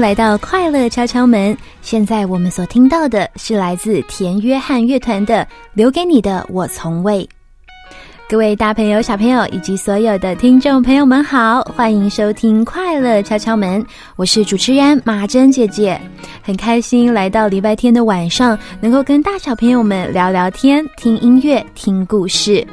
来到快乐敲敲门。现在我们所听到的是来自田约翰乐团的《留给你的我从未》。各位大朋友、小朋友以及所有的听众朋友们，好，欢迎收听《快乐敲敲门》，我是主持人马珍姐姐，很开心来到礼拜天的晚上，能够跟大小朋友们聊聊天、听音乐、听故事。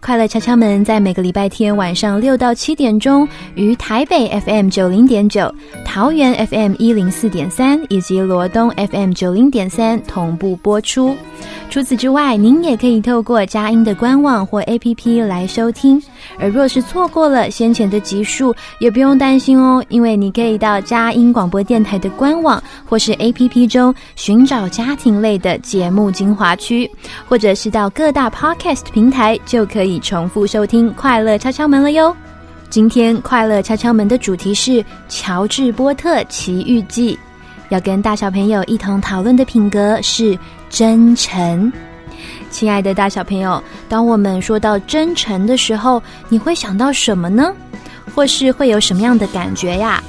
快乐敲敲门在每个礼拜天晚上六到七点钟，于台北 FM 九零点九、桃园 FM 一零四点三以及罗东 FM 九零点三同步播出。除此之外，您也可以透过佳音的官网或 APP 来收听。而若是错过了先前的集数，也不用担心哦，因为你可以到佳音广播电台的官网或是 APP 中寻找家庭类的节目精华区，或者是到各大 Podcast 平台就可以你重复收听《快乐敲敲门》了哟。今天《快乐敲敲门》的主题是《乔治波特奇遇记》，要跟大小朋友一同讨论的品格是真诚。亲爱的大小朋友，当我们说到真诚的时候，你会想到什么呢？或是会有什么样的感觉呀？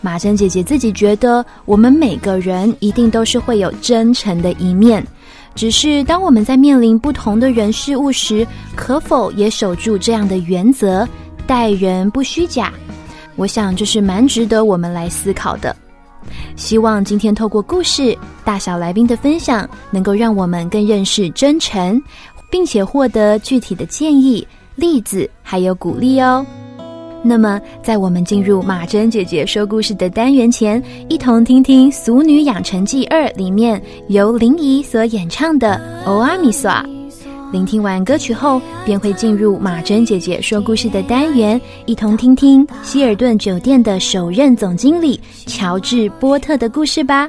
马珍姐姐自己觉得，我们每个人一定都是会有真诚的一面，只是当我们在面临不同的人事物时，可否也守住这样的原则，待人不虚假？我想这是蛮值得我们来思考的。希望今天透过故事、大小来宾的分享，能够让我们更认识真诚，并且获得具体的建议、例子还有鼓励哦。那么，在我们进入马珍姐姐说故事的单元前，一同听听《俗女养成记二》里面由林怡所演唱的《欧阿米索》。聆听完歌曲后，便会进入马珍姐姐说故事的单元，一同听听希尔顿酒店的首任总经理乔治波特的故事吧。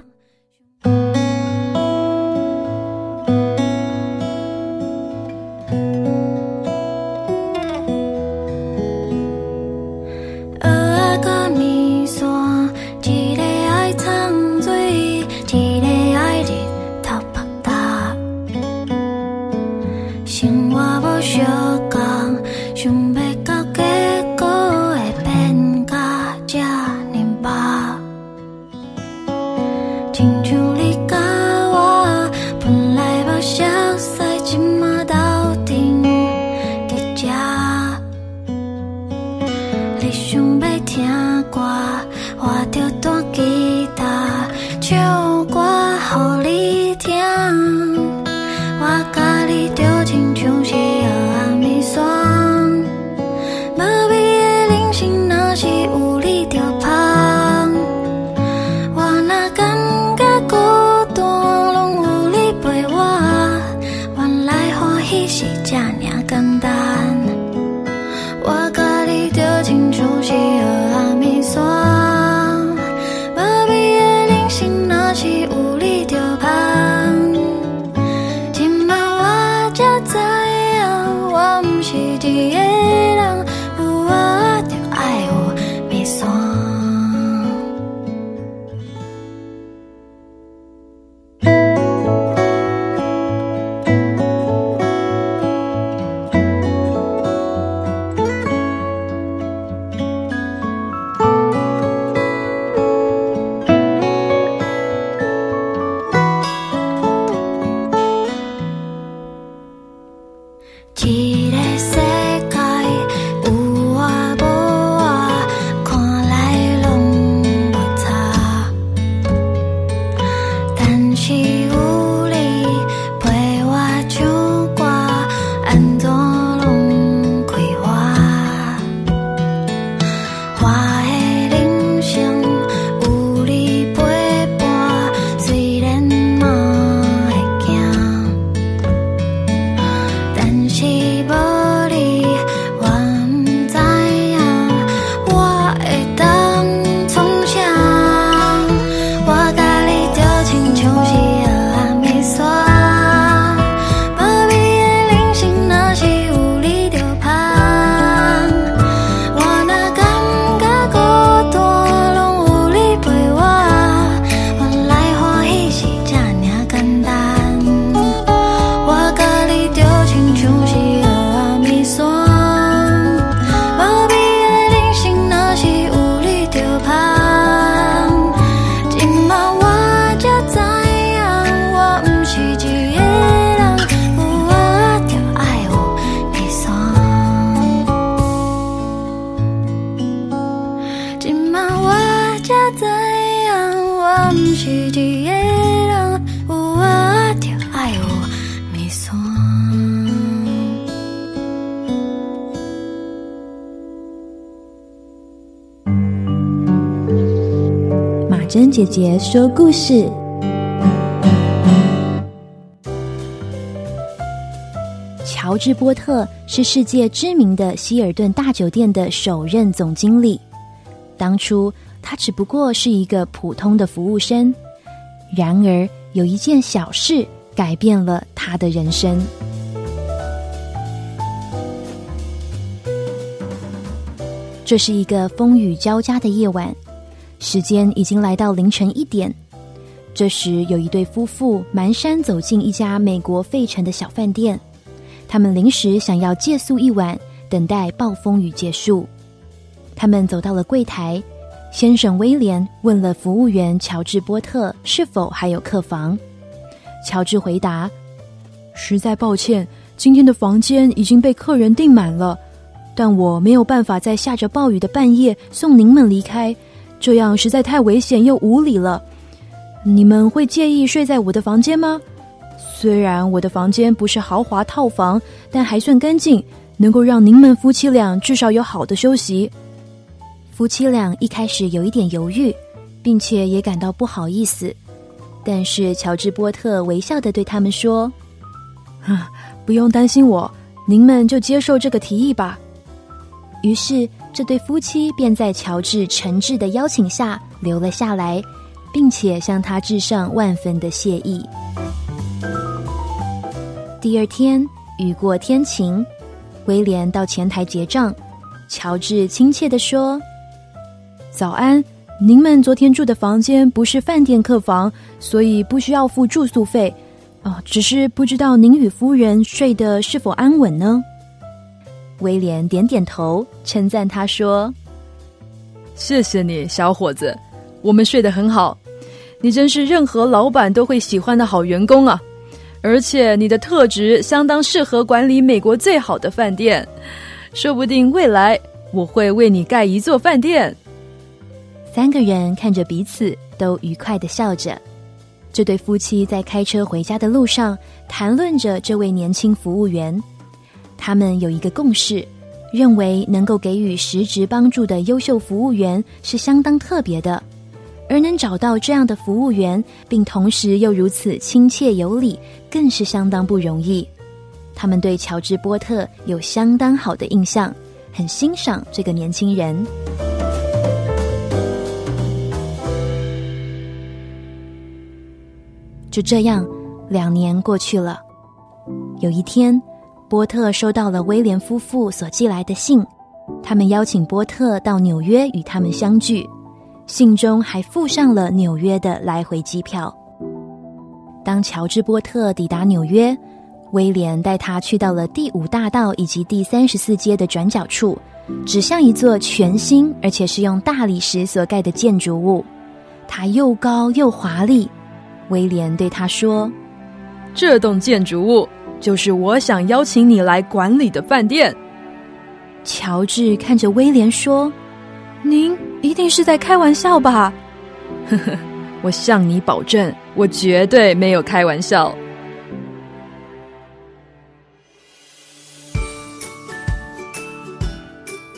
姐姐说故事。乔治·波特是世界知名的希尔顿大酒店的首任总经理。当初他只不过是一个普通的服务生，然而有一件小事改变了他的人生。这是一个风雨交加的夜晚，时间已经来到凌晨一点。这时，有一对夫妇蹒跚走进一家美国费城的小饭店，他们临时想要借宿一晚，等待暴风雨结束。他们走到了柜台，先生威廉问了服务员乔治·波特是否还有客房。乔治回答：“实在抱歉，今天的房间已经被客人订满了。”但我没有办法在下着暴雨的半夜送您们离开，这样实在太危险又无礼了。你们会介意睡在我的房间吗？虽然我的房间不是豪华套房，但还算干净，能够让您们夫妻俩至少有好的休息。夫妻俩一开始有一点犹豫，并且也感到不好意思，但是乔治·波特微笑的对他们说：“不用担心我，您们就接受这个提议吧。”于是，这对夫妻便在乔治诚挚的邀请下留了下来，并且向他致上万分的谢意。第二天，雨过天晴，威廉到前台结账。乔治亲切的说：“早安，您们昨天住的房间不是饭店客房，所以不需要付住宿费。哦，只是不知道您与夫人睡得是否安稳呢？”威廉点点头，称赞他说：“谢谢你，小伙子，我们睡得很好。你真是任何老板都会喜欢的好员工啊！而且你的特质相当适合管理美国最好的饭店，说不定未来我会为你盖一座饭店。”三个人看着彼此，都愉快的笑着。这对夫妻在开车回家的路上，谈论着这位年轻服务员。他们有一个共识，认为能够给予实质帮助的优秀服务员是相当特别的，而能找到这样的服务员，并同时又如此亲切有礼，更是相当不容易。他们对乔治·波特有相当好的印象，很欣赏这个年轻人。就这样，两年过去了，有一天。波特收到了威廉夫妇所寄来的信，他们邀请波特到纽约与他们相聚，信中还附上了纽约的来回机票。当乔治·波特抵达纽约，威廉带他去到了第五大道以及第三十四街的转角处，指向一座全新而且是用大理石所盖的建筑物，它又高又华丽。威廉对他说：“这栋建筑物。”就是我想邀请你来管理的饭店。乔治看着威廉说：“您一定是在开玩笑吧？”呵呵，我向你保证，我绝对没有开玩笑。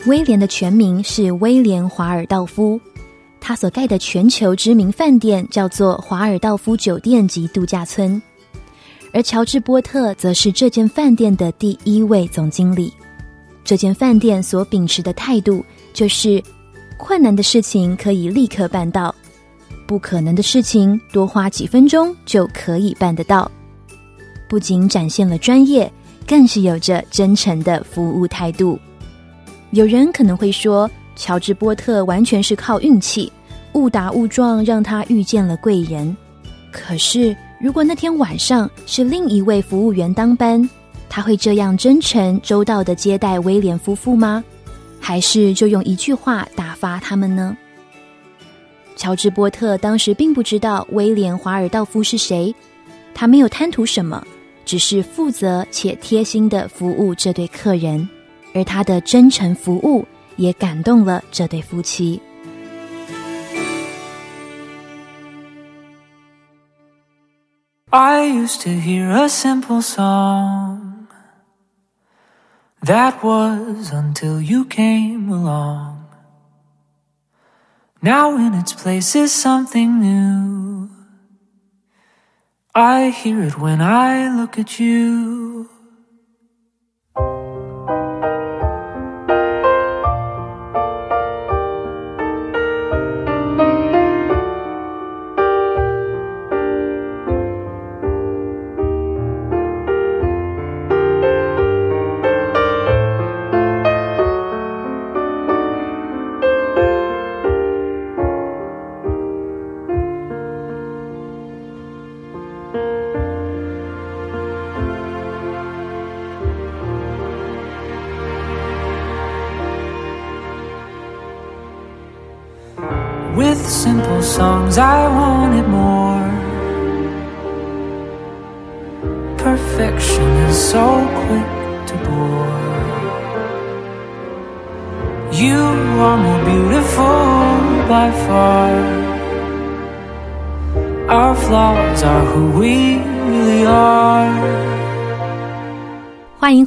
威廉的全名是威廉华尔道夫，他所盖的全球知名饭店叫做华尔道夫酒店及度假村。而乔治·波特则是这间饭店的第一位总经理。这间饭店所秉持的态度就是：困难的事情可以立刻办到，不可能的事情多花几分钟就可以办得到。不仅展现了专业，更是有着真诚的服务态度。有人可能会说，乔治·波特完全是靠运气，误打误撞让他遇见了贵人。可是。如果那天晚上是另一位服务员当班，他会这样真诚周到的接待威廉夫妇吗？还是就用一句话打发他们呢？乔治·波特当时并不知道威廉·华尔道夫是谁，他没有贪图什么，只是负责且贴心的服务这对客人，而他的真诚服务也感动了这对夫妻。I used to hear a simple song. That was until you came along. Now in its place is something new. I hear it when I look at you.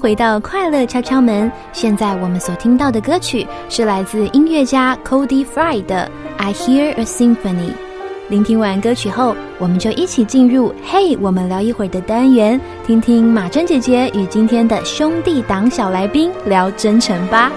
回到快乐敲敲门。现在我们所听到的歌曲是来自音乐家 Cody Fry 的《I Hear a Symphony》。聆听完歌曲后，我们就一起进入“嘿，我们聊一会儿”的单元，听听马珍姐姐与今天的兄弟党小来宾聊真诚吧。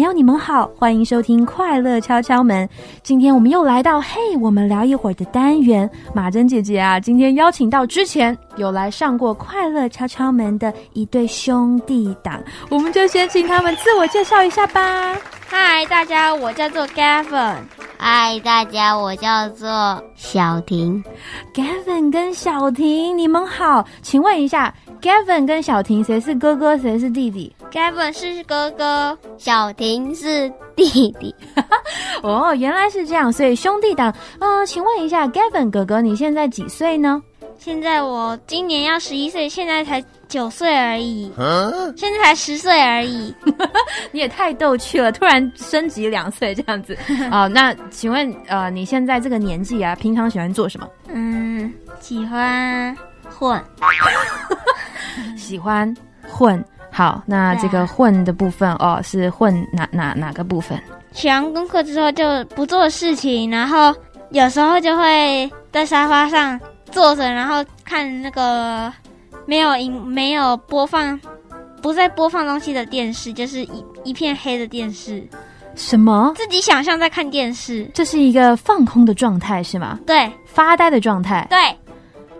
朋友、你们好，欢迎收听《快乐敲敲门》。今天我们又来到“嘿，我们聊一会儿”的单元。马珍姐姐啊，今天邀请到之前有来上过《快乐敲敲门》的一对兄弟档，我们就先请他们自我介绍一下吧。嗨，大家，我叫做 Gavin。嗨，大家，我叫做小婷。Gavin 跟小婷，你们好，请问一下，Gavin 跟小婷谁是哥哥，谁是弟弟？Gavin 是哥哥，小婷是弟弟，哦，原来是这样，所以兄弟档。呃，请问一下，Gavin 哥哥，你现在几岁呢？现在我今年要十一岁，现在才九岁而已，现在才十岁而已。你也太逗趣了，突然升级两岁这样子啊、那请问，呃，你现在这个年纪啊，平常喜欢做什么？嗯，喜欢混，喜欢混。好，那这个混的部分哦，是混哪哪哪个部分？写完功课之后就不做事情，然后有时候就会在沙发上坐着，然后看那个没有荧没有播放。不再播放东西的电视，就是一一片黑的电视，什么？自己想象在看电视。这是一个放空的状态是吗？对发呆的状态。对，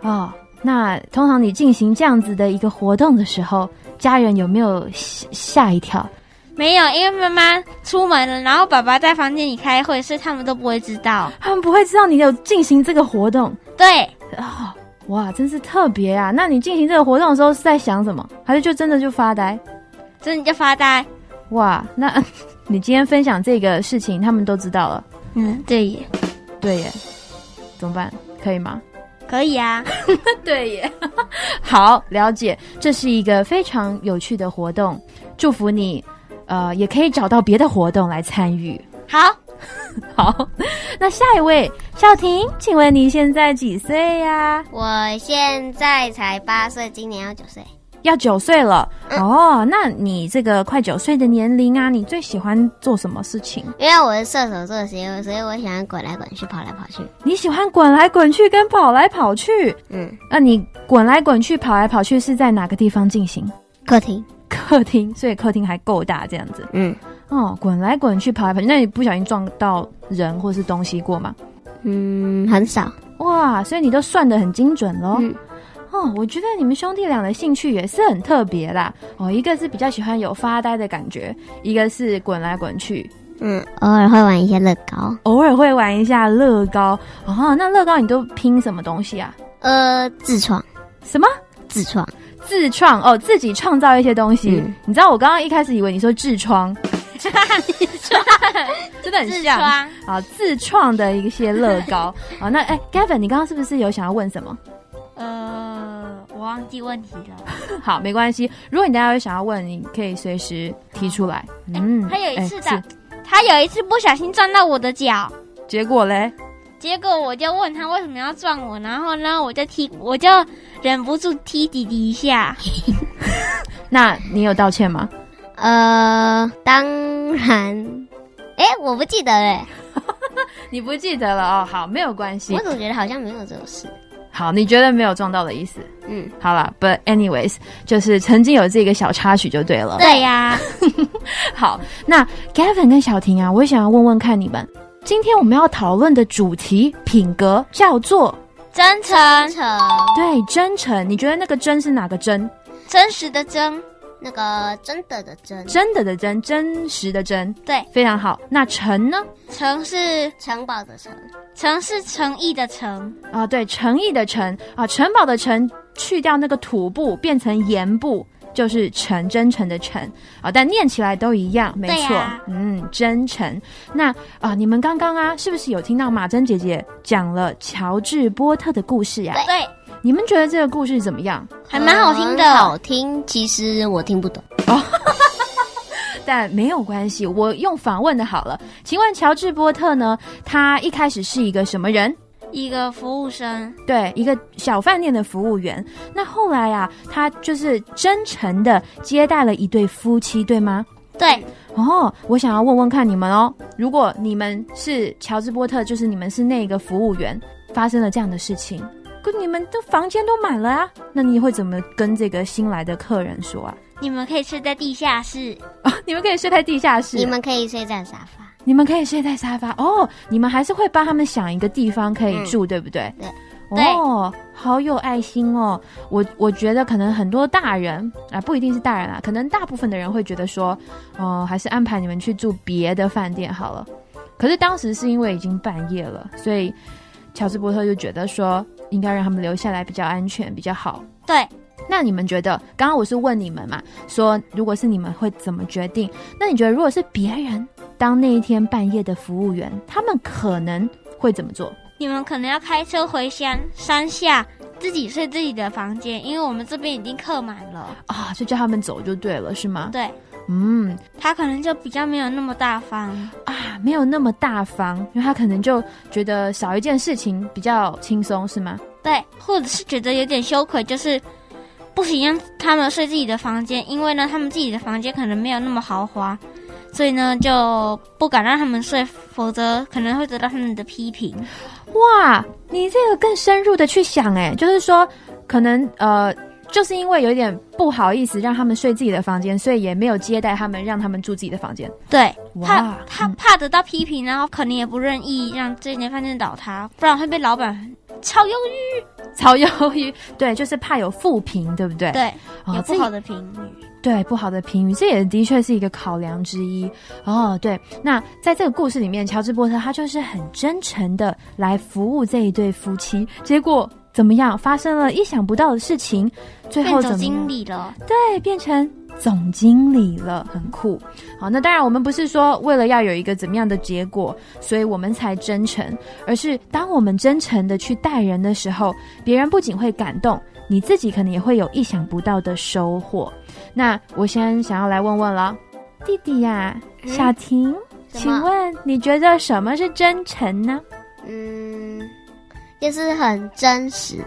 哦，那通常你进行这样子的一个活动的时候，家人有没有吓吓一跳？没有，因为妈妈出门了，然后爸爸在房间里开会，所以他们都不会知道。他们不会知道你有进行这个活动对，哦，哇，真是特别啊！那你进行这个活动的时候是在想什么？还是就真的就发呆？真的就发呆。哇，那 你今天分享这个事情，他们都知道了。嗯，对耶，对耶，怎么办？可以吗？可以啊。对耶，好了解，这是一个非常有趣的活动，祝福你，呃，也可以找到别的活动来参与。好，好，那下一位小婷，请问你现在几岁呀？我现在才八岁，今年要九岁。要九岁了、哦。那你这个快九岁的年龄啊，你最喜欢做什么事情？因为我是射手座的邪恶，所以我喜欢滚来滚去，跑来跑去。你喜欢滚来滚去跟跑来跑去？嗯，那你滚来滚去、跑来跑去是在哪个地方进行？客厅。客厅，所以客厅还够大，这样子。嗯哦，滚来滚去、跑来跑去，那你不小心撞到人或是东西过吗？嗯，很少。哇，所以你都算得很精准喽。嗯哦，我觉得你们兄弟俩的兴趣也是很特别啦。哦，一个是比较喜欢有发呆的感觉，一个是滚来滚去，嗯，偶尔会玩一些乐高。偶尔会玩一下乐高。哦，那乐高你都拼什么东西啊？呃，自创，什么？自创。自创哦，自己创造一些东西。嗯你知道我刚刚一开始以为你说痔疮，真的很像啊，自创的一些乐高 啊。那哎，Gavin，你刚刚是不是有想要问什么？呃，我忘记问题了。好，没关系。如果你大家有想要问，你可以随时提出来。嗯，他有一次哎的，他有一次不小心撞到我的脚，是结果嘞，结果我就问他为什么要撞我，然后呢，我就踢，我就忍不住踢弟弟一下。那你有道歉吗？呃，当然，哎，我不记得哎，你不记得了哦。好，没有关系我。总觉得好像没有这种事。好，你觉得没有撞到的意思？嗯，好了，But anyways，就是曾经有这个小插曲就对了。对呀、好，那 Gavin 跟小婷啊，我也想要问问看你们，今天我们要讨论的主题品格叫做真诚，成对真诚。你觉得那个真是哪个真？真实的真，那个真的的真，真的的真，真实的真，对，非常好。那诚呢？诚是城堡的城，诚是诚意的诚，啊，对，诚意的诚。啊，城堡的城，去掉那个土部，变成言部。就是诚，真诚的诚。啊，但念起来都一样，没错，嗯，真诚。那啊，你们刚刚啊，是不是有听到马珍姐姐讲了乔治波特的故事呀、对，你们觉得这个故事怎么样？还蛮好听的好听。其实我听不懂。但没有关系，我用访问的好了。请问乔治波特呢？他一开始是一个什么人？一个服务生，对，一个小饭店的服务员。那后来啊，他就是真诚的接待了一对夫妻，对吗？对，哦，我想要问问看你们哦，如果你们是乔治波特，就是你们是那个服务员，发生了这样的事情，可你们的房间都满了啊，那你会怎么跟这个新来的客人说啊？你们可以睡在地下室，你们可以睡在地下室，你们可以睡在沙发。你们可以睡在沙发哦，你们还是会帮他们想一个地方可以住，对不对？对。哦，好有爱心哦！我我觉得可能很多大人啊，不一定是大人啊，可能大部分的人会觉得说，哦、还是安排你们去住别的饭店好了。可是当时是因为已经半夜了，所以乔治伯特就觉得说，应该让他们留下来比较安全，比较好。对，那你们觉得，刚刚我是问你们嘛，说如果是你们会怎么决定？那你觉得如果是别人当那一天半夜的服务员，他们可能会怎么做？你们可能要开车回乡山下，自己睡自己的房间，因为我们这边已经客满了。啊，就叫他们走就对了，是吗？对嗯他可能就比较没有那么大方。啊，没有那么大方，因为他可能就觉得少一件事情比较轻松，是吗？对，或者是觉得有点羞愧，就是不行让他们睡自己的房间，因为呢，他们自己的房间可能没有那么豪华，所以呢就不敢让他们睡，否则可能会得到他们的批评。哇，你这个更深入的去想，哎，就是说，可能呃，就是因为有点不好意思让他们睡自己的房间，所以也没有接待他们，让他们住自己的房间。对，怕他怕得到批评，然后可能也不愿意让这间饭店倒塌，不然会被老板炒鱿鱼。炒鱿鱼，对，就是怕有负评，对不对？对，有不好的评语。对不好的评语，这也的确是一个考量之一哦。对，那在这个故事里面，乔治波特他就是很真诚的来服务这一对夫妻，结果怎么样？发生了意想不到的事情，最后总怎么经理了，对，变成总经理了，很酷。好，那当然，我们不是说为了要有一个怎么样的结果，所以我们才真诚，而是当我们真诚的去待人的时候，别人不仅会感动，你自己可能也会有意想不到的收获。那我先想要来问问了，弟弟呀、小婷，请问你觉得什么是真诚呢？嗯，就是很真实，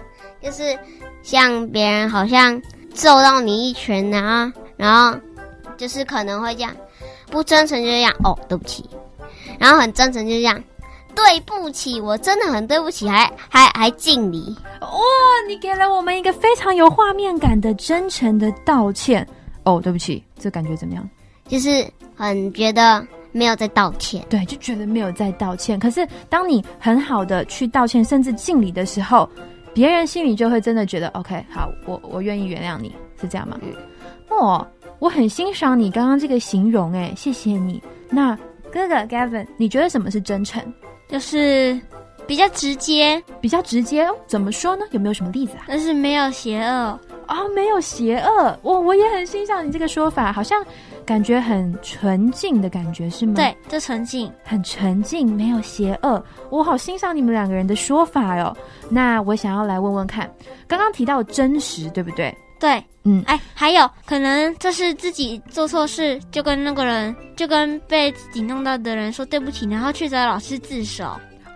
就是像别人好像揍到你一拳，然后然后就是可能会这样，不真诚就这样哦，对不起，然后很真诚就这样，对不起，我真的很对不起，还还还敬礼，哇，你给了我们一个非常有画面感的真诚的道歉。哦，对不起，这感觉怎么样？就是很觉得没有在道歉，对，就觉得没有在道歉。可是当你很好的去道歉，甚至敬礼的时候，别人心里就会真的觉得 OK，好，我我愿意原谅你，是这样吗？嗯哦，我很欣赏你刚刚这个形容，哎，谢谢你。那哥哥 Gavin，你觉得什么是真诚？就是比较直接，比较直接哦？怎么说呢？有没有什么例子啊？但是没有邪恶。哦，没有邪恶，我我也很欣赏你这个说法，好像感觉很纯净的感觉，是吗？对，这纯净。很纯净，没有邪恶。我好欣赏你们两个人的说法哟。那我想要来问问看，刚刚提到真实，对不对？对，嗯，哎，还有可能这是自己做错事，就跟那个人，就跟被自己弄到的人说对不起，然后去找老师自首。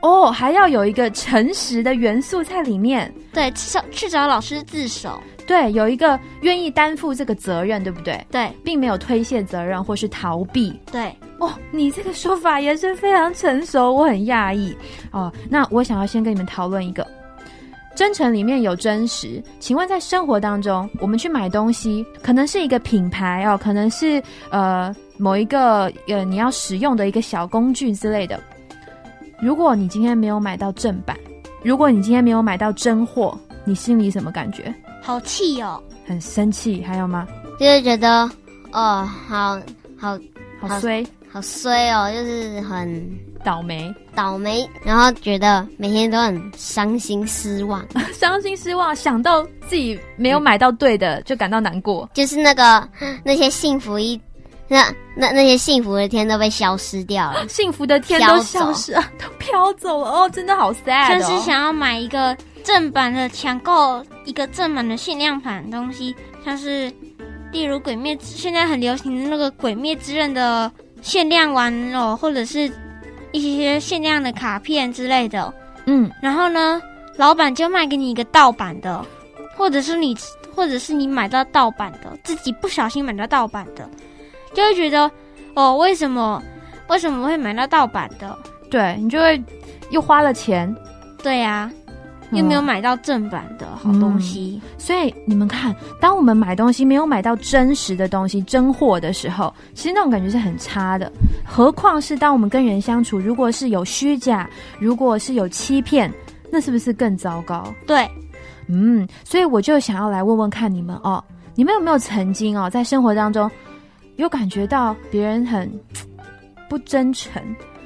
哦，还要有一个诚实的元素在里面。对，去找去找老师自首。对，有一个愿意担负这个责任，对不对？对，并没有推卸责任或是逃避。对，哦，你这个说法也是非常成熟，我很讶异。哦，那我想要先跟你们讨论一个，真诚里面有真实。请问在生活当中，我们去买东西，可能是一个品牌哦，可能是呃某一个呃你要使用的一个小工具之类的。如果你今天没有买到正版，如果你今天没有买到真货，你心里什么感觉？好气哦，很生气，还有吗？就是觉得哦，好好好衰，好衰哦，就是很倒霉，倒霉，然后觉得每天都很伤心失望，伤心失望，想到自己没有买到对的，就感到难过。就是那个那些幸福一那那那些幸福的天都被消失掉了，幸福的天都消失了，都飘走了哦，真的好 sad 就是想要买一个正版的，抢购一个正版的限量版东西，像是例如《鬼灭》现在很流行的那个《鬼灭之刃》的限量玩偶，或者是一些限量的卡片之类的。嗯，然后呢，老板就卖给你一个盗版的，或者是你，或者是你买到盗版的，自己不小心买到盗版的。就会觉得，哦，为什么为什么会买到盗版的？对你就会又花了钱，对呀、又没有买到正版的好东西。所以你们看，当我们买东西没有买到真实的东西、真货的时候，其实那种感觉是很差的。何况是当我们跟人相处，如果是有虚假，如果是有欺骗，那是不是更糟糕？对，嗯，所以我就想要来问问看你们哦，你们有没有曾经哦，在生活当中有感觉到别人很不真诚，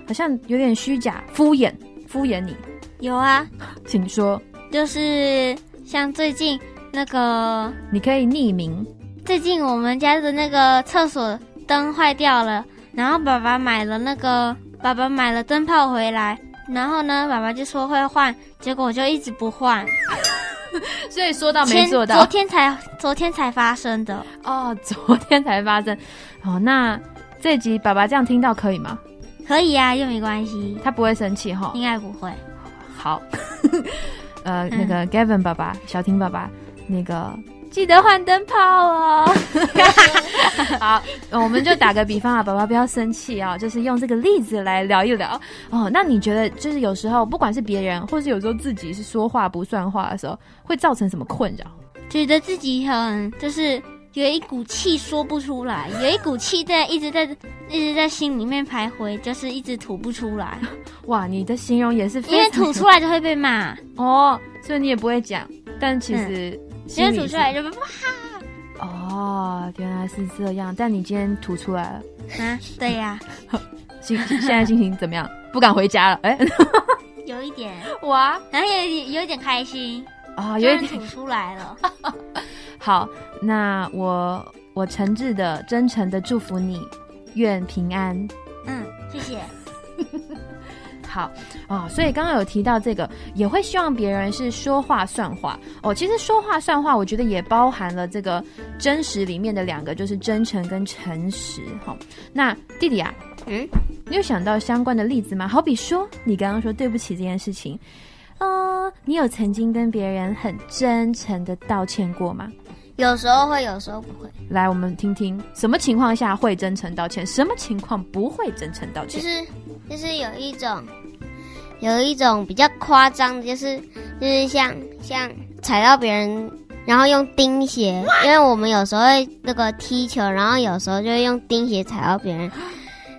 好像有点虚假、敷衍、敷衍你？有啊，请说，就是像最近那个，你可以匿名。最近我们家的那个厕所灯坏掉了，然后爸爸买了那个，爸爸买了灯泡回来，然后呢，爸爸就说会换，结果我就一直不换。所以说到没做到昨天才昨天才发生的，哦，昨天才发生。哦，那这集爸爸这样听到可以吗？可以啊，又没关系，他不会生气哈。应该不会。好，呃，那个 Gavin 爸爸、小婷爸爸，那个记得换灯泡哦。好，呃我们就打个比方啊，爸爸不要生气啊，就是用这个例子来聊一聊哦。那你觉得，就是有时候不管是别人，或是有时候自己是说话不算话的时候，会造成什么困扰？觉得自己很就是有一股气说不出来，有一股气在一直在一直在心里面徘徊，就是一直吐不出来，哇，你的形容也是非常因为吐出来就会被骂，哦，所以你也不会讲，但其实因为吐出来就被骂哦，原来是这样。但你今天吐出来了，啊，对呀、心现在心情怎么样？不敢回家了？哎，有一点，哇。然后有有一点开心，啊、有一点突然吐出来了，好。那我我诚挚的、真诚的祝福你，愿平安。嗯，谢谢，好哦，所以刚刚有提到这个，也会希望别人是说话算话哦。其实说话算话，我觉得也包含了这个真实里面的两个，就是真诚跟诚实。哈、那弟弟啊，嗯，你有想到相关的例子吗？好比说，你刚刚说对不起这件事情，嗯、你有曾经跟别人很真诚的道歉过吗？有时候会，有时候不会，来，我们听听什么情况下会真诚道歉，什么情况不会真诚道歉？就是就是有一种有一种比较夸张的，就是就是像像踩到别人，然后用钉鞋，因为我们有时候会那个踢球，然后有时候就会用钉鞋踩到别人。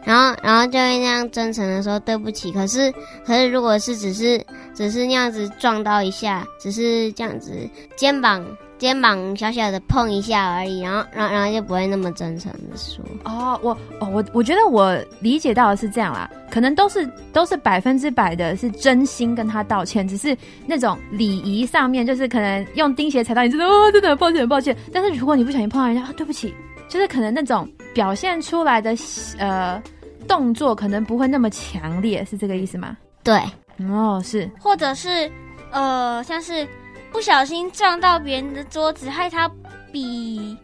然后，然后就会那样真诚的说对不起。可是，可是如果是只是只是那样子撞到一下，只是这样子肩膀肩膀小小的碰一下而已，然后，然后，然后就不会那么真诚的说。哦，我哦，我我觉得我理解到的是这样啦，可能都是都是百分之百的是真心跟他道歉，只是那种礼仪上面，就是可能用钉鞋踩到你，真的哦，真的很抱歉很抱歉。但是如果你不小心碰到人家，啊，对不起，就是可能那种表现出来的呃动作可能不会那么强烈，是这个意思吗？对，哦，是。或者是呃，像是不小心撞到别人的桌子，害他笔，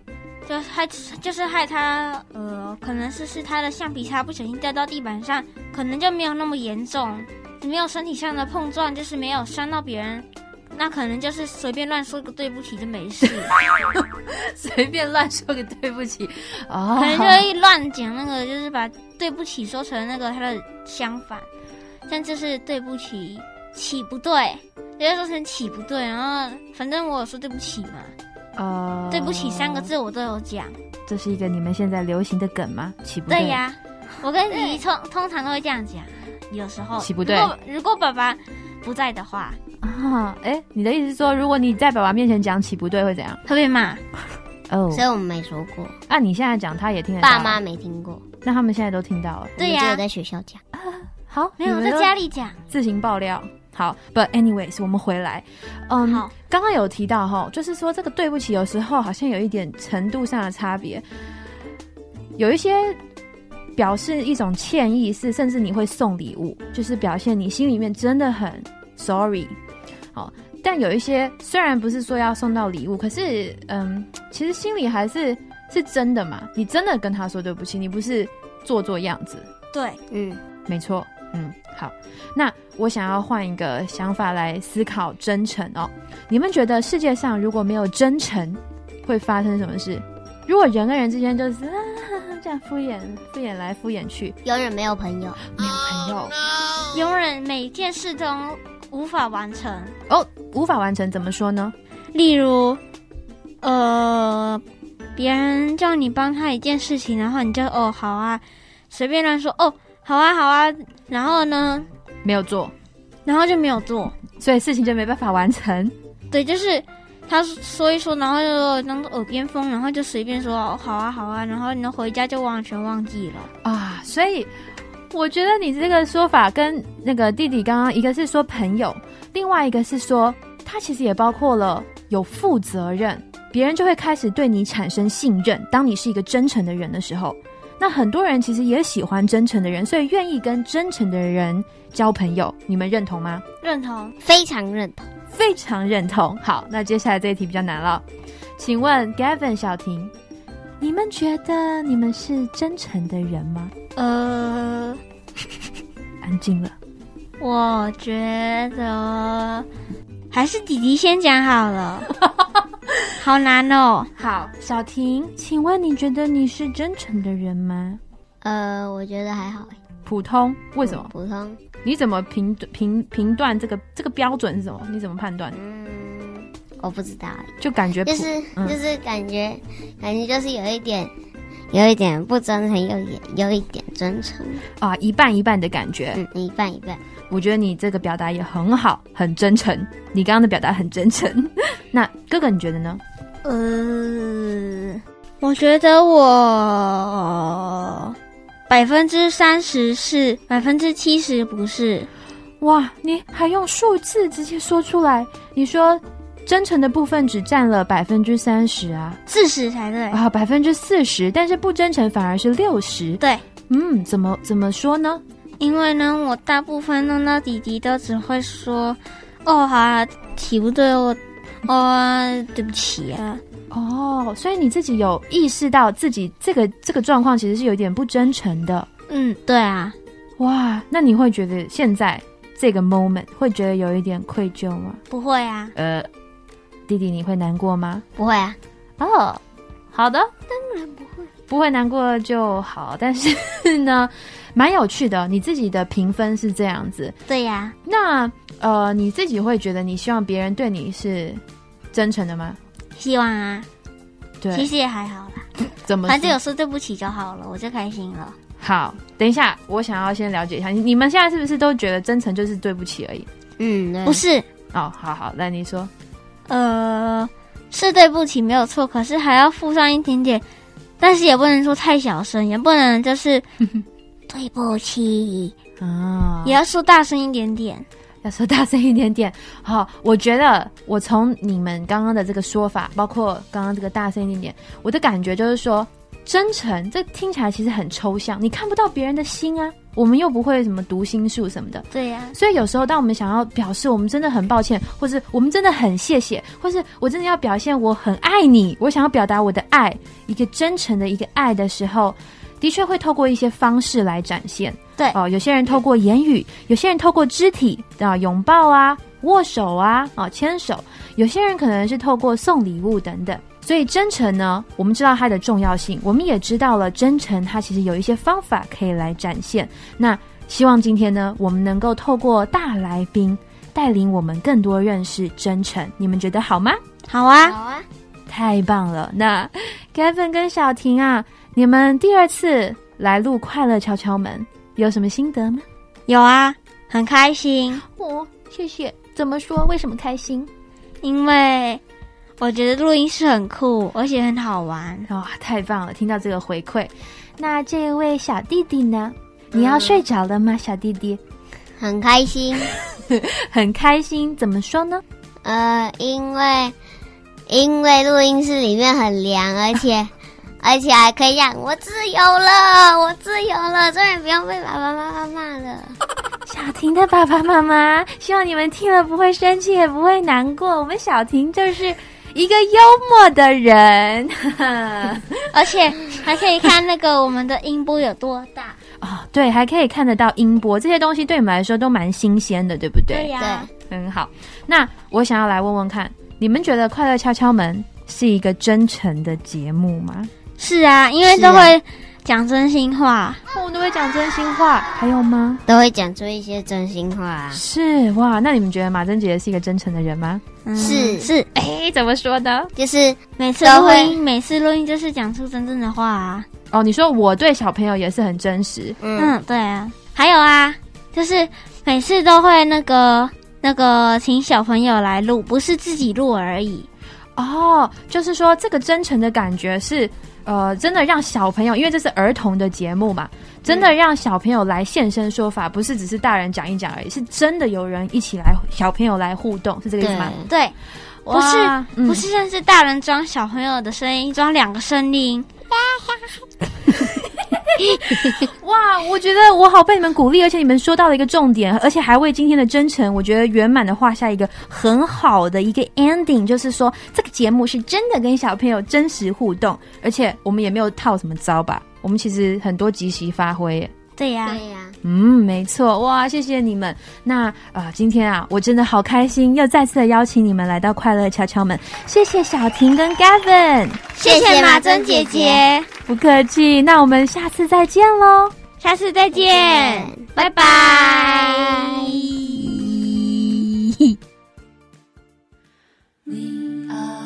就害就是害他呃，可能是是他的橡皮擦不小心掉到地板上，可能就没有那么严重，没有身体上的碰撞，就是没有伤到别人。那可能就是随便乱说个对不起就没事，随便乱说个对不起，哦，可能就一乱讲那个，就是把对不起说成那个它的相反，像就是对不起起不对，人家说成起不对，然后反正我有说对不起嘛，呃，对不起三个字我都有讲。这是一个你们现在流行的梗吗？起不对对呀，我跟弟弟通通常都会这样讲，有时候起不对如果如果爸爸不在的话，啊，哎，你的意思是说，如果你在爸爸面前讲起不对会怎样？特别骂。哦所以我们没说过，啊，你现在讲他也听得到，爸妈，没听过，那他们现在都听到了。对呀我只有在学校讲。好，没有在家里讲。自行爆料。好，But anyways，我们回来，嗯，好，刚刚有提到哈，就是说这个对不起，有时候好像有一点程度上的差别，有一些表示一种歉意，是甚至你会送礼物，就是表现你心里面真的很 sorry。好，但有一些虽然不是说要送到礼物，可是嗯，其实心里还是是真的嘛，你真的跟他说对不起，你不是做做样子。对，嗯，没错，嗯，好，那我想要换一个想法来思考真诚哦。你们觉得世界上如果没有真诚，会发生什么事？如果人跟人之间就是啊这样敷衍敷衍来敷衍去，永远没有朋友。没有朋友永远每件事都无法完成。哦，无法完成，怎么说呢？例如，呃，别人叫你帮他一件事情，然后你就哦好啊，随便乱说哦好啊好啊，然后呢，没有做，然后就没有做。所以事情就没办法完成。对，就是他说一说，然后就当做耳边风，然后就随便说哦好啊好啊，然后你回家就完全忘记了。啊，所以我觉得你这个说法跟那个弟弟刚刚一个是说朋友，另外一个是说他其实也包括了有负责任，别人就会开始对你产生信任。当你是一个真诚的人的时候，那很多人其实也喜欢真诚的人，所以愿意跟真诚的人交朋友。你们认同吗？认同。非常认同。非常认同。好，那接下来这一题比较难了，请问 Gavin 小婷，你们觉得你们是真诚的人吗？呃，安静了。我觉得还是弟弟先讲好了，好难哦。好，小婷，请问你觉得你是真诚的人吗？呃，我觉得还好，普通？为什么？普通。你怎么评评评断这个这个标准是什么？你怎么判断？嗯，我不知道，就感觉就是嗯就是感觉感觉就是有一点有一点不真诚，有一有一点真诚，啊，一半一半的感觉。嗯，一半一半。我觉得你这个表达也很好，很真诚。你刚刚的表达很真诚。那哥哥你觉得呢？呃，我觉得我百分之三十是，百分之七十不是。哇，你还用数字直接说出来？你说真诚的部分只占了百分之三十啊，四十才对。啊，百分之四十，但是不真诚反而是六十。对，嗯，怎么怎么说呢？因为呢，我大部分弄到弟弟都只会说：“哦，好啊，题不对，我哦，对不起啊。哦，所以你自己有意识到自己这个这个状况其实是有点不真诚的。”嗯，对啊，哇，那你会觉得现在这个 moment 会觉得有一点愧疚吗？不会啊，呃，弟弟你会难过吗？不会啊，哦，好的，当然不会，不会难过就好。但是呢，蛮有趣的，你自己的评分是这样子。对呀、那呃，你自己会觉得你希望别人对你是真诚的吗？希望啊，对，其实也还好啦，怎么反正说有说对不起就好了，我就开心了。好？等一下，我想要先了解一下，你你们现在是不是都觉得真诚就是对不起而已？嗯，不是，哦，好好，那你说。呃，是对不起没有错，可是还要附上一点点，但是也不能说太小声，也不能就是 对不起，啊也要说大声一点点。要说大声一点点。好，我觉得我从你们刚刚的这个说法，包括刚刚这个大声一点点，我的感觉就是说，真诚这听起来其实很抽象，你看不到别人的心啊，我们又不会什么读心术什么的。对呀、所以有时候，当我们想要表示我们真的很抱歉，或是我们真的很谢谢，或是我真的要表现我很爱你，我想要表达我的爱，一个真诚的一个爱的时候，的确会透过一些方式来展现。对哦，有些人透过言语，有些人透过肢体啊，拥抱啊、握手啊、啊牵手，有些人可能是透过送礼物等等。所以真诚呢，我们知道它的重要性，我们也知道了真诚它其实有一些方法可以来展现。那希望今天呢，我们能够透过大来宾带领我们更多认识真诚，你们觉得好吗？好啊，好啊，太棒了！那 Kevin 跟小婷啊，你们第二次来录《快乐敲敲门》，有什么心得吗？有啊，很开心，哦，谢谢。怎么说？为什么开心？因为我觉得录音室很酷，而且很好玩。哇、太棒了！听到这个回馈，那这位小弟弟呢？你要睡着了吗，小弟弟？很开心。很开心，怎么说呢？呃，因为因为录音室里面很凉，而且而且还可以让我自由了，我自由了，终于不用被爸爸妈妈骂了。小婷的爸爸妈妈，希望你们听了不会生气，也不会难过。我们小婷就是一个幽默的人。而且还可以看那个我们的音波有多大。哦，对，还可以看得到音波，这些东西对你们来说都蛮新鲜的，对不对？呀、很好。那我想要来问问看，你们觉得《快乐敲敲门》是一个真诚的节目吗？是啊，因为都会讲真心话。我们都会讲真心话，还有吗？都会讲出一些真心话、啊。是哇，那你们觉得马珍姐姐是一个真诚的人吗？嗯是是，哎，怎么说呢？就是每次都会录音，每次录音就是讲出真正的话啊。哦，你说我对小朋友也是很真实，嗯，嗯，对啊。还有啊，就是每次都会那个那个请小朋友来录，不是自己录而已。哦，就是说这个真诚的感觉是，呃，真的让小朋友，因为这是儿童的节目嘛，真的让小朋友来现身说法，不是只是大人讲一讲而已，是真的有人一起来，小朋友来互动，是这个意思吗？对，不是嗯不是像是大人装小朋友的声音，装两个声音。哇，我觉得我好被你们鼓励，而且你们说到了一个重点，而且还为今天的真诚，我觉得圆满的画下一个很好的一个 ending，就是说这个节目是真的跟小朋友真实互动，而且我们也没有套什么招吧，我们其实很多即席发挥。对呀、对呀、嗯，没错，哇，谢谢你们。那呃，今天啊，我真的好开心，又再次的邀请你们来到快乐敲敲门。谢谢小婷跟 Gavin，谢谢马珍姐姐，不客气。那我们下次再见喽。下次再见，拜拜。We are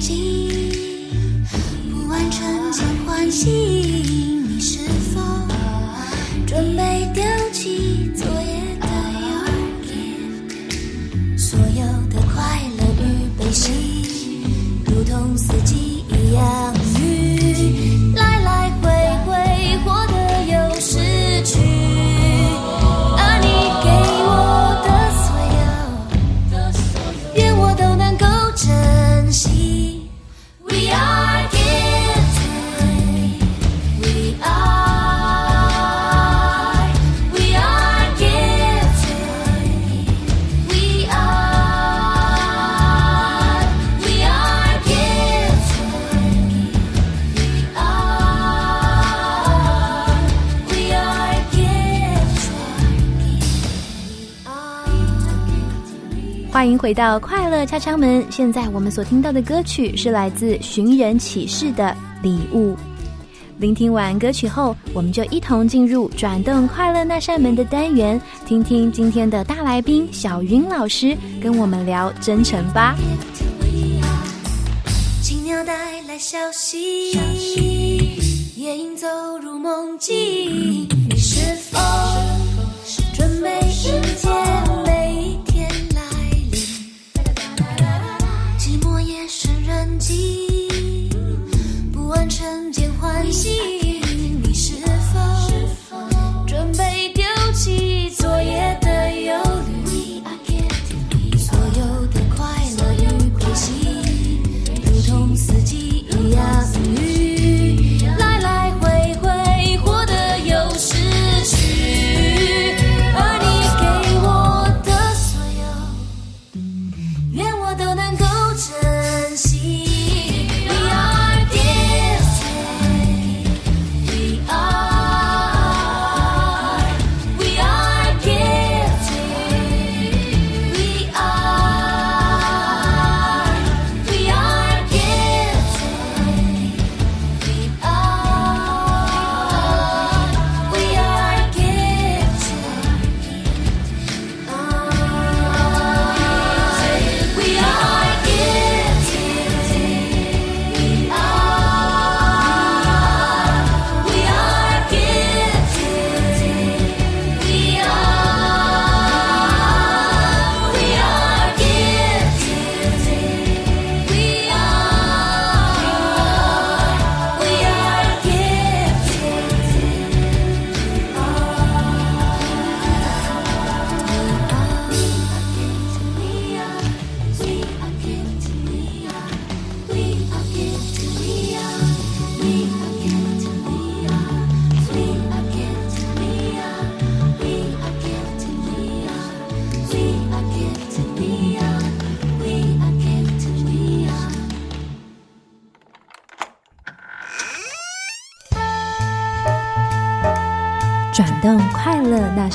经，不完成就欢喜。欢迎回到快乐敲敲门。现在我们所听到的歌曲是来自寻人启事的《礼物》。聆听完歌曲后，我们就一同进入转动快乐那扇门的单元，听听今天的大来宾小云老师跟我们聊真诚吧。青鸟带来消息，夜莺走入梦境。你是否准备迎接晨间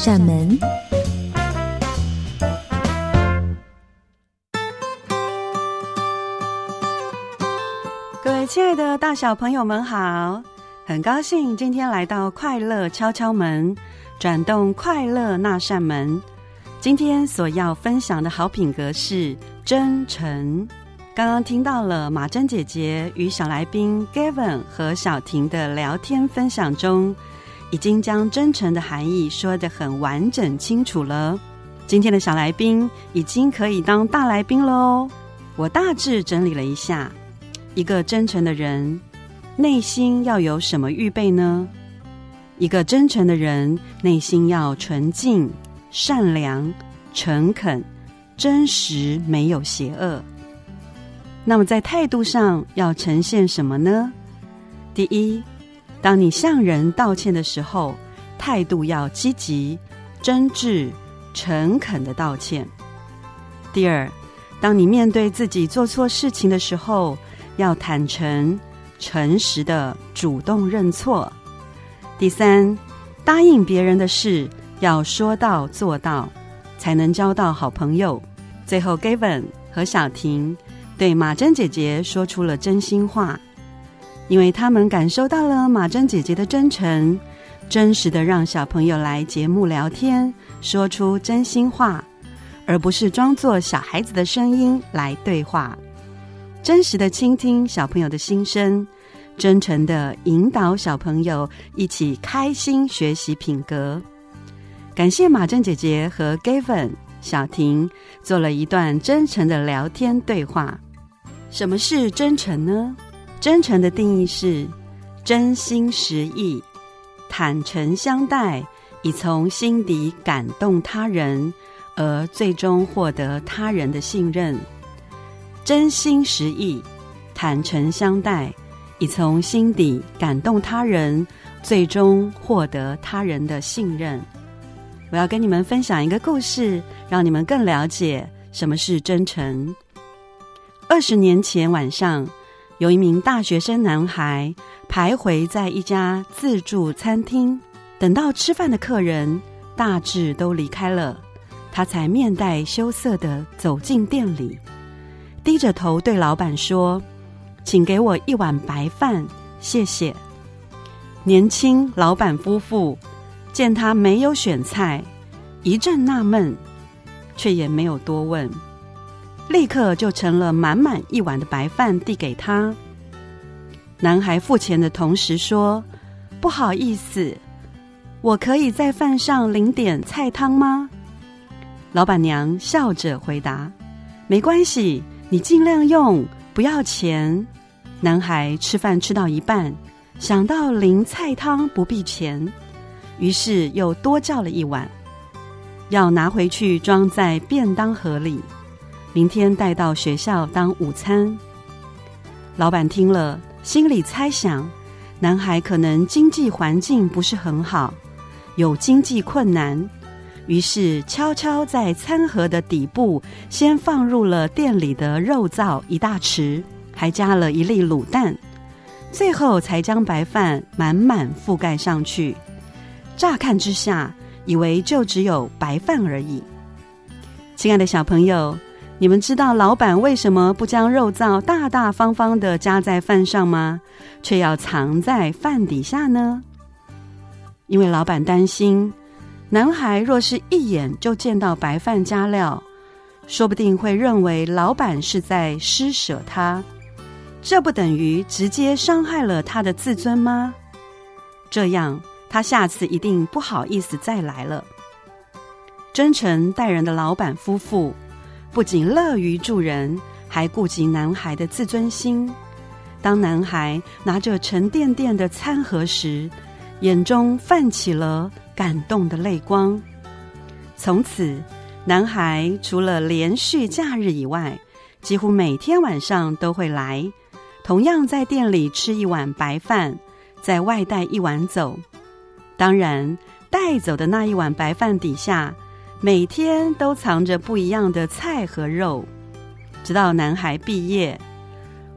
扇门。各位亲爱的大小朋友们好，很高兴今天来到快乐敲敲门，转动快乐那扇门。今天所要分享的好品格是真诚。刚刚听到了马珍姐姐与小来宾 Gavin 和小婷的聊天分享中，已经将真诚的含义说得很完整清楚了。今天的小来宾已经可以当大来宾喽。我大致整理了一下，一个真诚的人内心要有什么预备呢？一个真诚的人内心要纯净、善良、诚恳、真实，没有邪恶。那么在态度上要呈现什么呢？第一，当你向人道歉的时候，态度要积极、真挚、诚恳的道歉。第二，当你面对自己做错事情的时候，要坦诚、诚实的主动认错。第三，答应别人的事要说到做到，才能交到好朋友。最后，Gavin 和小婷对马珍姐姐说出了真心话，因为他们感受到了马珍姐姐的真诚，真实的让小朋友来节目聊天，说出真心话，而不是装作小孩子的声音来对话，真实的倾听小朋友的心声，真诚的引导小朋友一起开心学习品格。感谢马珍姐姐和 Gavin、小婷做了一段真诚的聊天对话。什么是真诚呢？真诚的定义是真心实意、坦诚相待，以从心底感动他人，而最终获得他人的信任。真心实意、坦诚相待，以从心底感动他人，最终获得他人的信任。我要跟你们分享一个故事，让你们更了解什么是真诚。二十年前晚上，有一名大学生男孩徘徊在一家自助餐厅，等到吃饭的客人大致都离开了，他才面带羞涩的走进店里，低着头对老板说：“请给我一碗白饭，谢谢。”年轻老板夫妇见他没有选菜，一阵纳闷，却也没有多问。立刻就盛了满满一碗的白饭递给他。男孩付钱的同时说：“不好意思，我可以在饭上淋点菜汤吗？”老板娘笑着回答：“没关系，你尽量用，不要钱。”男孩吃饭吃到一半，想到淋菜汤不必钱，于是又多叫了一碗，要拿回去装在便当盒里。明天带到学校当午餐。老板听了，心里猜想，男孩可能经济环境不是很好，有经济困难，于是悄悄在餐盒的底部先放入了店里的肉燥一大匙，还加了一粒卤蛋，最后才将白饭满满覆盖上去。乍看之下，以为就只有白饭而已。亲爱的小朋友。你们知道老板为什么不将肉燥大大方方的加在饭上吗？却要藏在饭底下呢？因为老板担心，男孩若是一眼就见到白饭加料，说不定会认为老板是在施舍他，这不等于直接伤害了他的自尊吗？这样他下次一定不好意思再来了。真诚待人的老板夫妇。不仅乐于助人，还顾及男孩的自尊心。当男孩拿着沉甸甸的餐盒时，眼中泛起了感动的泪光。从此，男孩除了连续假日以外，几乎每天晚上都会来，同样在店里吃一碗白饭，在外带一碗走。当然，带走的那一碗白饭底下。每天都藏着不一样的菜和肉，直到男孩毕业。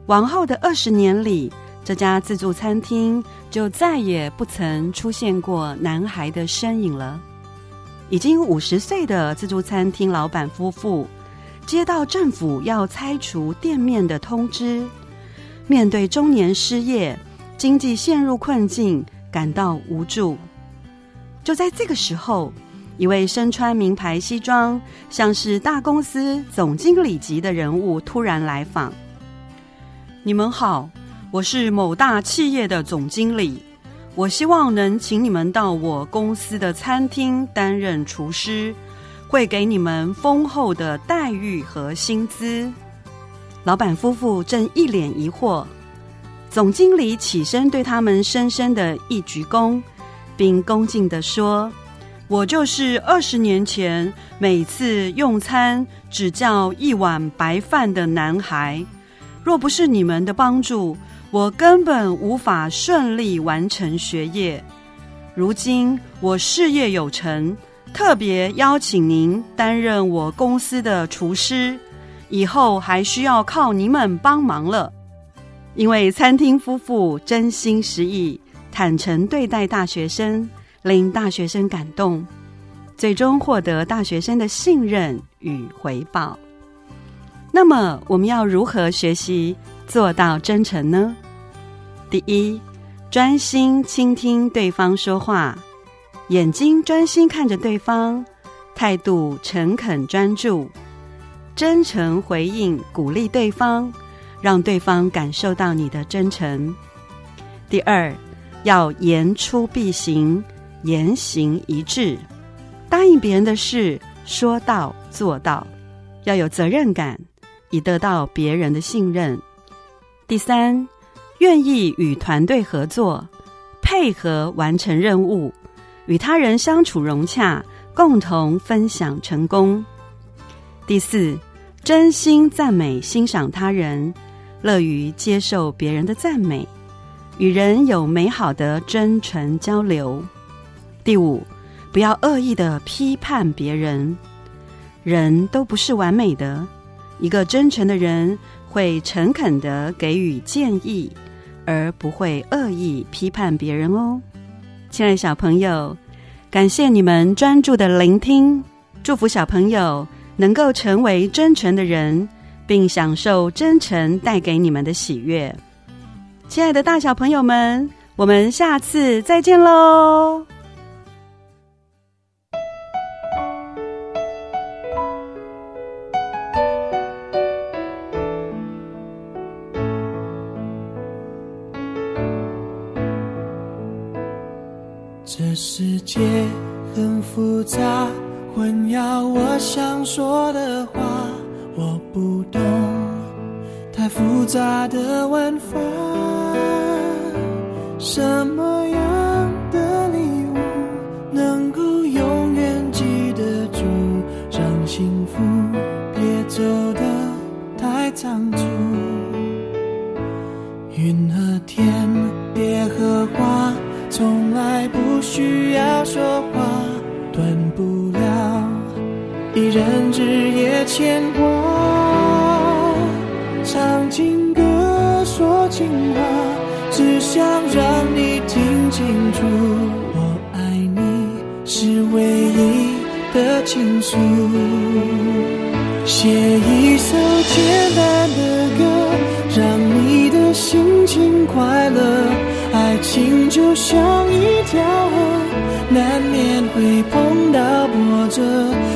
往后的二十年里，这家自助餐厅就再也不曾出现过男孩的身影了。已经五十岁的自助餐厅老板夫妇，接到政府要拆除店面的通知，面对中年失业、经济陷入困境，感到无助。就在这个时候。一位身穿名牌西装、像是大公司总经理级的人物突然来访。你们好，我是某大企业的总经理，我希望能请你们到我公司的餐厅担任厨师，会给你们丰厚的待遇和薪资。老板夫妇正一脸疑惑，总经理起身对他们深深的一鞠躬，并恭敬地说。我就是二十年前每次用餐只叫一碗白饭的男孩。若不是你们的帮助，我根本无法顺利完成学业。如今我事业有成，特别邀请您担任我公司的厨师，以后还需要靠你们帮忙了。因为餐厅夫妇真心实意、坦诚对待大学生。令大学生感动，最终获得大学生的信任与回报。那么，我们要如何学习做到真诚呢？第一，专心倾听对方说话，眼睛专心看着对方，态度诚恳专注，真诚回应鼓励对方，让对方感受到你的真诚。第二，要言出必行。言行一致，答应别人的事说到做到，要有责任感，以得到别人的信任。第三，愿意与团队合作，配合完成任务，与他人相处融洽，共同分享成功。第四，真心赞美、欣赏他人，乐于接受别人的赞美，与人有美好的真诚交流。第五，不要恶意的批判别人，人都不是完美的，一个真诚的人。会诚恳的给予建议，而不会恶意批判别人哦。亲爱小朋友，感谢你们专注的聆听，祝福小朋友能够成为真诚的人，并享受真诚带给你们的喜悦。亲爱的大小朋友们，我们下次再见喽！界很复杂，混淆我想说的话。我不懂太复杂的玩法，什么样的礼物能够永远记得住？让幸福别走得太仓促。云和天，别和花。从来不不需要说话，断不了一人日夜牵挂。唱情歌，说情话，只想让你听清楚，我爱你是唯一的倾诉。写一首简单的歌，让你的心情快乐。爱情就像一条河，难免会碰到波折。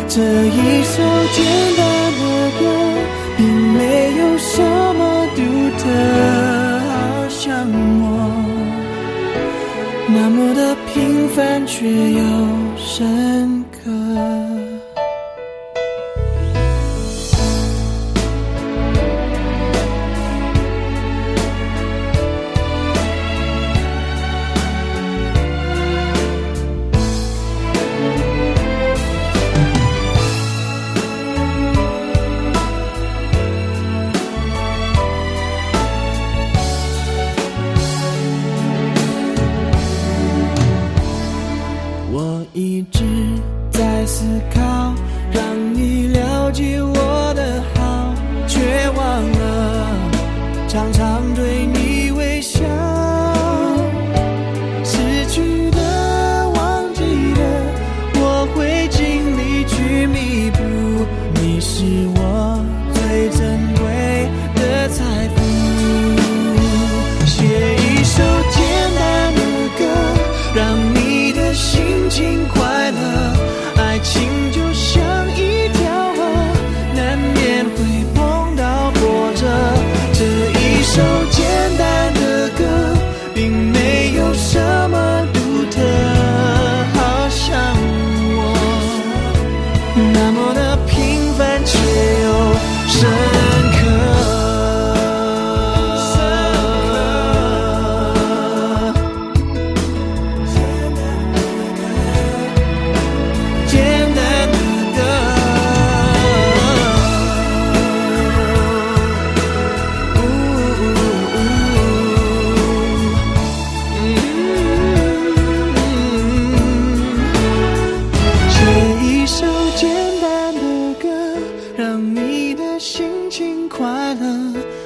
这一首简单的歌，并没有什么独特，好像我那么的平凡，却又深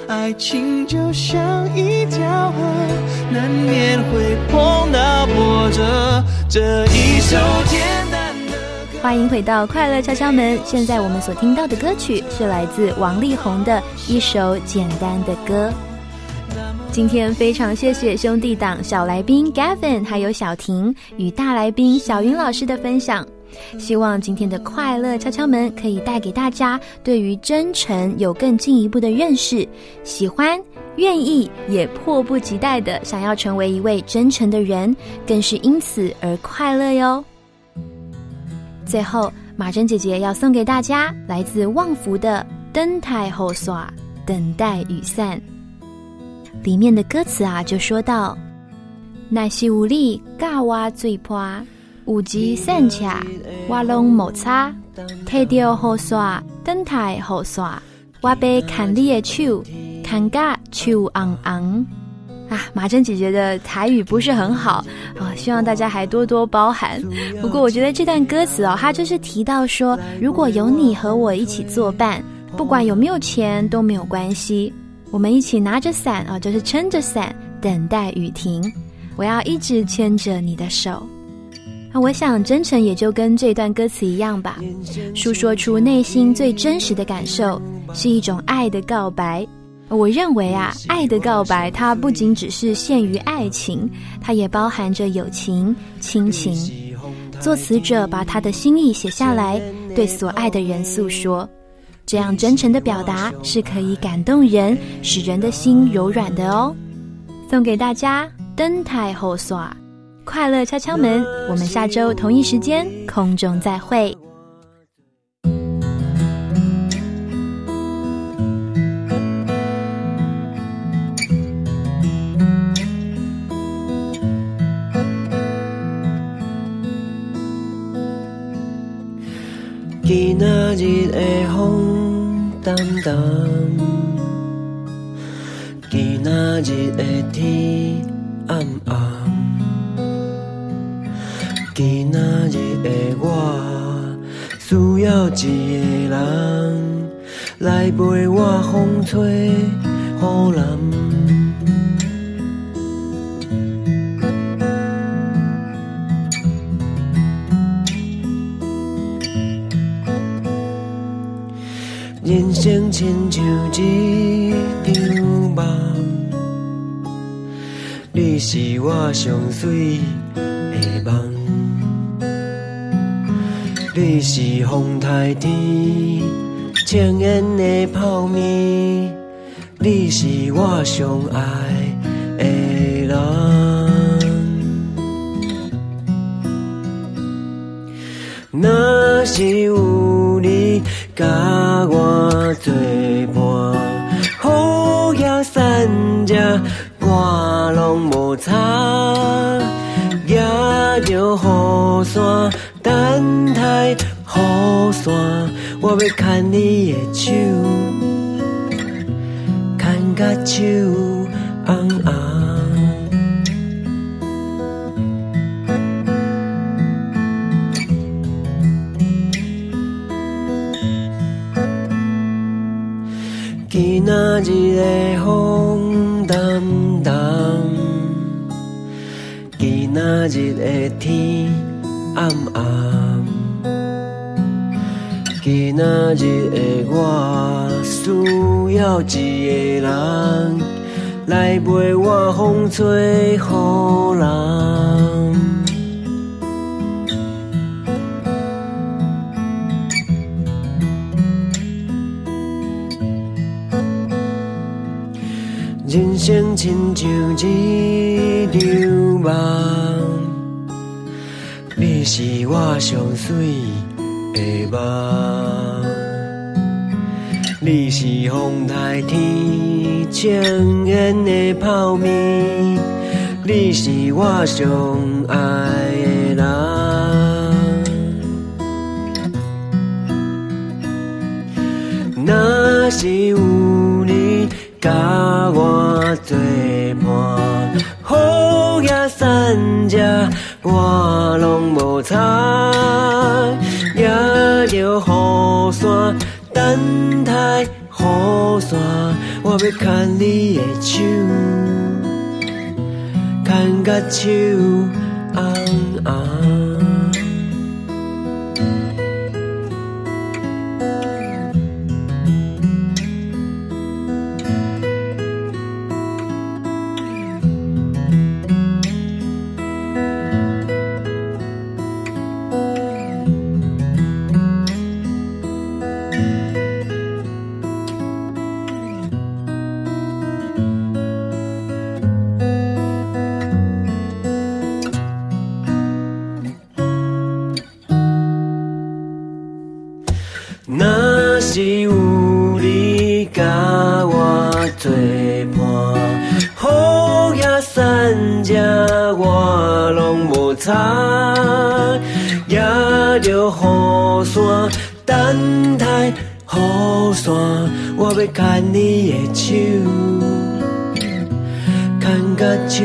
爱情就像一条难免会碰到波折这一首简单的欢迎回到快乐敲敲门，现在我们所听到的歌曲是来自王力宏的一首简单的歌。今天非常谢谢兄弟党小来宾 Gavin 还有小婷与大来宾小云老师的分享。希望今天的快乐敲敲门可以带给大家对于真诚有更进一步的认识，喜欢、愿意也迫不及待的想要成为一位真诚的人，更是因此而快乐哟。最后，马珍姐姐要送给大家来自旺福的《灯台后耍》，等待雨散。里面的歌词啊，就说到：“乃是有你教我最破，有机散卡，我拢无差。摕着雨伞，等待雨伞，我被看你的手，看甲手红红。”啊，马珍姐姐的台语不是很好啊，希望大家还多多包涵。不过我觉得这段歌词哦，它就是提到说，如果有你和我一起作伴，不管有没有钱都没有关系，我们一起拿着伞啊，就是撑着伞等待雨停。我要一直牵着你的手。那我想真诚也就跟这段歌词一样吧，诉说出内心最真实的感受，是一种爱的告白。我认为啊，爱的告白它不仅只是限于爱情，它也包含着友情、亲情。作词者把他的心意写下来，对所爱的人诉说，这样真诚的表达是可以感动人，使人的心柔软的哦。送给大家，登台后耍，快乐敲敲门。我们下周同一时间空中再会。今仔日的风淡淡，今仔日的天一个人来陪我风吹雨淋。人生亲像一场梦，你是我上水你是风台天青烟的泡面，你是我最爱的人。若是有你。甲我作伴，好也散遮，我拢无差。行着雨伞，等待雨伞，我要牵你的手，牵甲手红红。今仔日的风淡淡，今仔日的天暗暗，今仔日的我需要一个人来陪我风吹雨淋。人生亲像一场梦，是我上水的梦，你是风台天情烟的泡面，你是我上爱的人，若是有你。甲我作我拢无猜，也着雨伞，等待雨伞，我要牵你的手，牵甲手我拢无差，也着雨伞等待雨伞，我要牵你的手，牵甲手。